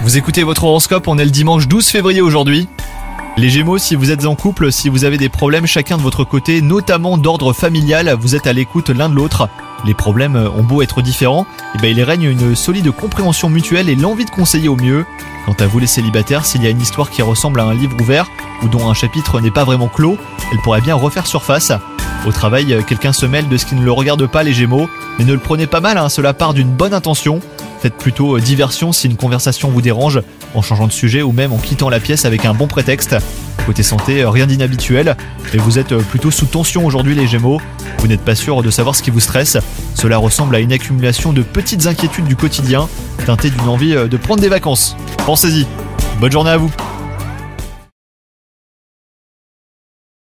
Vous écoutez votre horoscope, on est le dimanche 12 février aujourd'hui. Les Gémeaux, si vous êtes en couple, si vous avez des problèmes chacun de votre côté, notamment d'ordre familial, vous êtes à l'écoute l'un de l'autre. Les problèmes ont beau être différents, et ben il règne une solide compréhension mutuelle et l'envie de conseiller au mieux. Quant à vous les célibataires, s'il y a une histoire qui ressemble à un livre ouvert ou dont un chapitre n'est pas vraiment clos, elle pourrait bien refaire surface. Au travail, quelqu'un se mêle de ce qui ne le regarde pas les Gémeaux, mais ne le prenez pas mal, hein, cela part d'une bonne intention. Faites plutôt euh, diversion si une conversation vous dérange, en changeant de sujet ou même en quittant la pièce avec un bon prétexte. Côté santé, euh, rien d'inhabituel, mais vous êtes euh, plutôt sous tension aujourd'hui les Gémeaux. Vous n'êtes pas sûr de savoir ce qui vous stresse. Cela ressemble à une accumulation de petites inquiétudes du quotidien, teintées d'une envie de prendre des vacances. Pensez-y. Bonne journée à vous